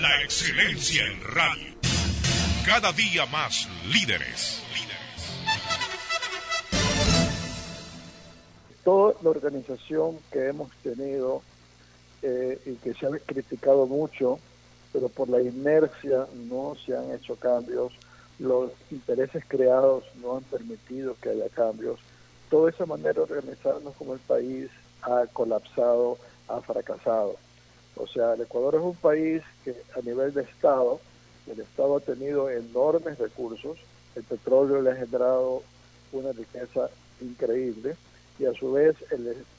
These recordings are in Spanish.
La excelencia en radio. Cada día más líderes. Toda la organización que hemos tenido eh, y que se ha criticado mucho, pero por la inercia no se han hecho cambios, los intereses creados no han permitido que haya cambios. Toda esa manera de organizarnos como el país ha colapsado, ha fracasado. O sea, el Ecuador es un país que a nivel de Estado, el Estado ha tenido enormes recursos, el petróleo le ha generado una riqueza increíble y a su vez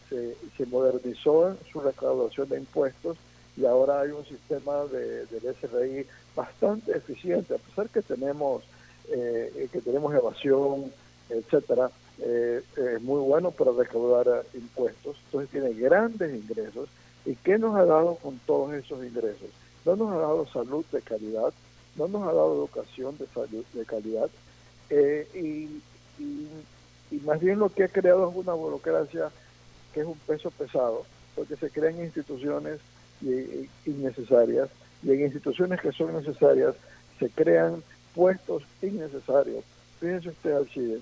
se, se, modernizó su recaudación de impuestos y ahora hay un sistema de, del SRI bastante eficiente, a pesar que tenemos eh, que tenemos evasión, etcétera, eh, es muy bueno para recaudar impuestos, entonces tiene grandes ingresos. ¿Y qué nos ha dado con todos esos ingresos? No nos ha dado salud de calidad, no nos ha dado educación de salud de calidad, eh, y, y, más bien lo que ha creado es una burocracia que es un peso pesado, porque se crean instituciones innecesarias, y en instituciones que son necesarias se crean puestos innecesarios. Fíjense usted, Alcides,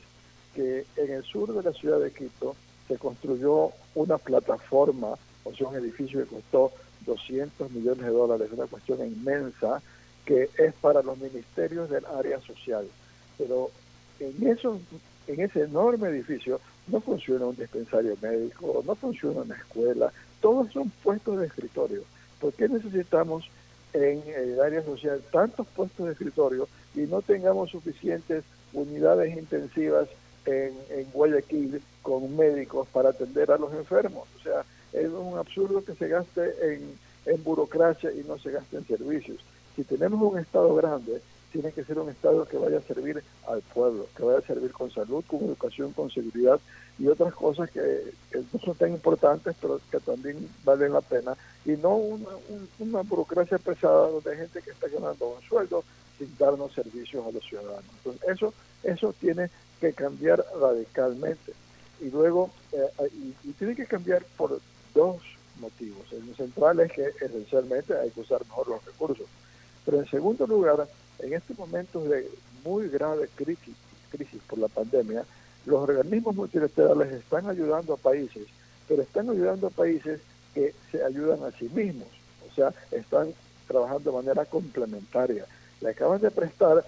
que en el sur de la ciudad de Quito se construyó una plataforma, o sea, un edificio que costó 200 millones de dólares, una cuestión inmensa, que es para los ministerios del área social. Pero en, eso, en ese enorme edificio no funciona un dispensario médico, no funciona una escuela, todos son puestos de escritorio. ¿Por qué necesitamos en el área social tantos puestos de escritorio y no tengamos suficientes unidades intensivas en, Guayaquil con médicos para atender a los enfermos. O sea, es un absurdo que se gaste en, en burocracia y no se gaste en servicios. Si tenemos un Estado grande, tiene que ser un Estado que vaya a servir al pueblo, que vaya a servir con salud, con educación, con seguridad y otras cosas que, no son tan importantes, pero que también valen la pena, y no una, una burocracia pesada hay gente que está ganando un sueldo sin darnos servicios a los ciudadanos. Entonces, eso, eso tiene que cambiar radicalmente. Y luego, eh, y, tiene que cambiar por dos motivos. El central es que esencialmente hay que usar mejor los recursos. Pero en segundo lugar, en estos momentos de muy grave crisis, crisis por la pandemia, los organismos multilaterales están ayudando a países, pero están ayudando a países que se ayudan a sí mismos, o sea, están trabajando de manera complementaria. Le acaban de prestar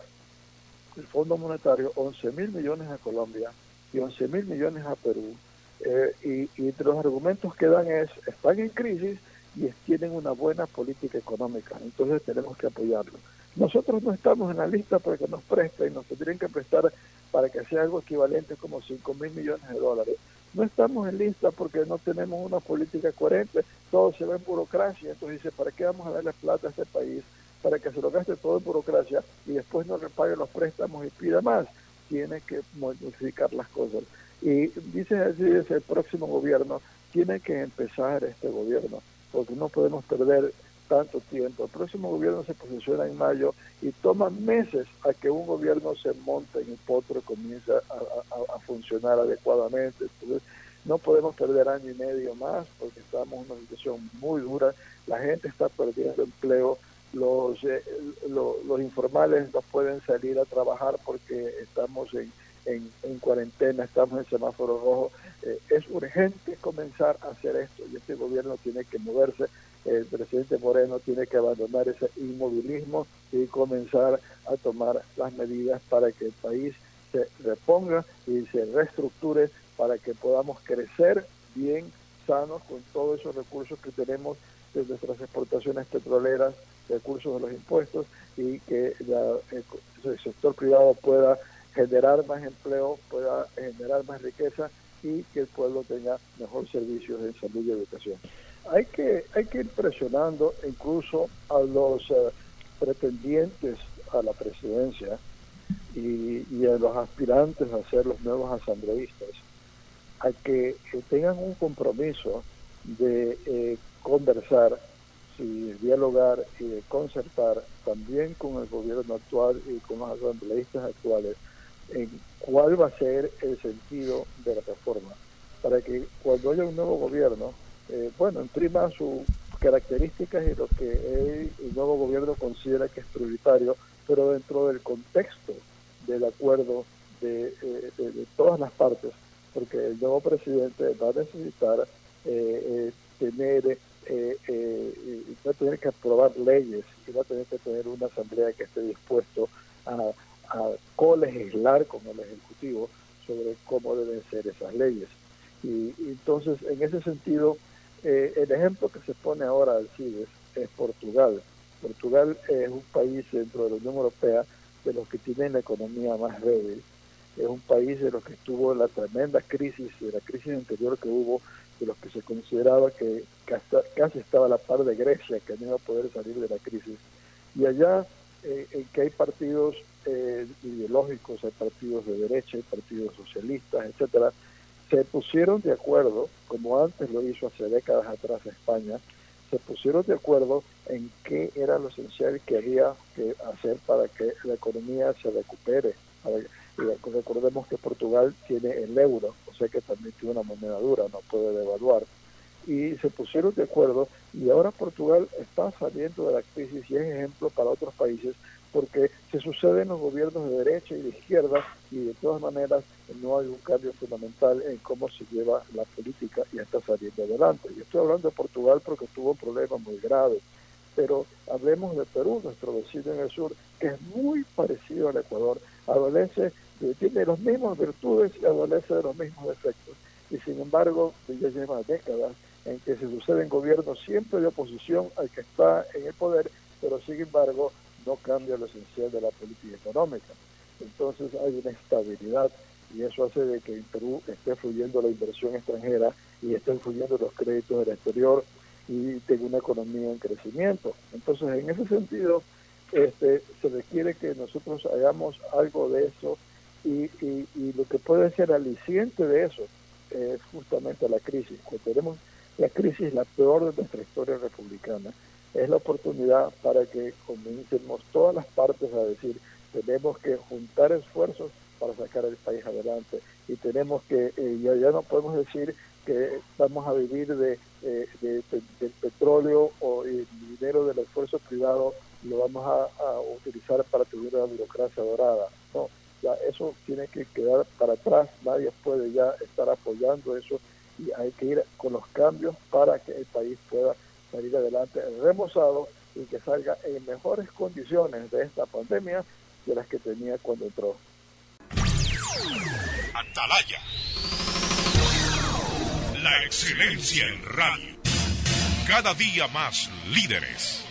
el Fondo Monetario 11 mil millones a Colombia y 11 mil millones a Perú. Eh, y, entre los argumentos que dan es, están en crisis y tienen una buena política económica, entonces tenemos que apoyarlo. Nosotros no estamos en la lista para que nos presten, nos tendrían que prestar para que sea algo equivalente como 5 mil millones de dólares. No estamos en lista porque no tenemos una política coherente, todo se ve en burocracia, entonces dice, ¿para qué vamos a darle plata a este país? Para que se lo gaste todo en burocracia y después no repague los préstamos y pida más. Tiene que modificar las cosas. Y dice así, el próximo gobierno, tiene que empezar este gobierno, porque no podemos perder tanto tiempo. El próximo gobierno se posiciona en mayo y toma meses a que un gobierno se monte en el potro y comience a, funcionar adecuadamente. Entonces, no podemos perder año y medio más porque estamos en una situación muy dura. La gente está perdiendo empleo. Los, eh, los informales no pueden salir a trabajar porque estamos en, en, cuarentena, estamos en semáforo rojo. Eh, es urgente comenzar a hacer esto y este gobierno tiene que moverse el presidente Moreno tiene que abandonar ese inmovilismo y comenzar a tomar las medidas para que el país se reponga y se reestructure para que podamos crecer bien, sanos, con todos esos recursos que tenemos de nuestras exportaciones petroleras, recursos de los impuestos y que el sector privado pueda generar más empleo, pueda generar más riqueza y que el pueblo tenga mejor servicios de salud y educación. Hay que, hay que ir presionando incluso a los eh, pretendientes a la presidencia y, a los aspirantes a ser los nuevos asambleístas a que, tengan un compromiso de eh, conversar y dialogar y de concertar también con el gobierno actual y con los asambleístas actuales en cuál va a ser el sentido de la reforma. Para que cuando haya un nuevo gobierno eh, bueno, imprima su características y lo que el nuevo gobierno considera que es prioritario, pero dentro del contexto del acuerdo de, eh, de, todas las partes, porque el nuevo presidente va a necesitar eh, eh tener eh, va a tener que aprobar leyes y va a tener que tener una asamblea que esté dispuesto a, a colegislar con el Ejecutivo sobre cómo deben ser esas leyes. Y, entonces, en ese sentido, eh, el ejemplo que se pone ahora al CIDES es Portugal. Portugal es un país dentro de la Unión Europea de los que tienen la economía más débil. Es un país de los que estuvo la tremenda crisis, de la crisis anterior que hubo, de los que se consideraba que casi estaba a la par de Grecia, que no iba a poder salir de la crisis. Y allá, eh, en que hay partidos eh, ideológicos, hay partidos de derecha, hay partidos socialistas, etcétera, se pusieron de acuerdo, como antes lo hizo hace décadas atrás España, se pusieron de acuerdo en qué era lo esencial que había que hacer para que la economía se recupere. recordemos que Portugal tiene el euro, sea que también tiene una moneda dura, no puede devaluar. Y se pusieron de acuerdo y ahora Portugal está saliendo de la crisis y es ejemplo para otros países porque se suceden los gobiernos de derecha y de izquierda y de todas maneras no hay un cambio fundamental en cómo se lleva la política y está saliendo adelante. Yo estoy hablando de Portugal porque tuvo un problema muy grave, pero hablemos de Perú, nuestro vecino en el sur, que es muy parecido al Ecuador, adolece, tiene las mismas virtudes y adolece de los mismos defectos. Y sin embargo, ya lleva décadas en que se suceden gobiernos siempre de oposición al que está en el poder, pero sin embargo no cambia lo esencial de la política económica. Entonces hay una estabilidad y eso hace de que en Perú esté fluyendo la inversión extranjera y estén fluyendo los créditos del exterior y tenga una economía en crecimiento. Entonces, en ese sentido, este, se requiere que nosotros hagamos algo de eso y, y, lo que puede ser aliciente de eso es justamente la crisis. Cuando tenemos la crisis la peor de nuestra historia republicana, es la oportunidad para que comencemos todas las partes a decir, tenemos que juntar esfuerzos para sacar el país adelante y tenemos que, eh, ya, ya no podemos decir que vamos a vivir de, eh, del petróleo o el dinero del esfuerzo privado lo vamos a, utilizar para tener una burocracia dorada. No, ya eso tiene que quedar para atrás, nadie puede ya estar apoyando eso y hay que ir con los cambios para que el país pueda salir adelante remozado y que salga en mejores condiciones de esta pandemia de las que tenía cuando entró. Atalaya. La excelencia en radio. Cada día más líderes.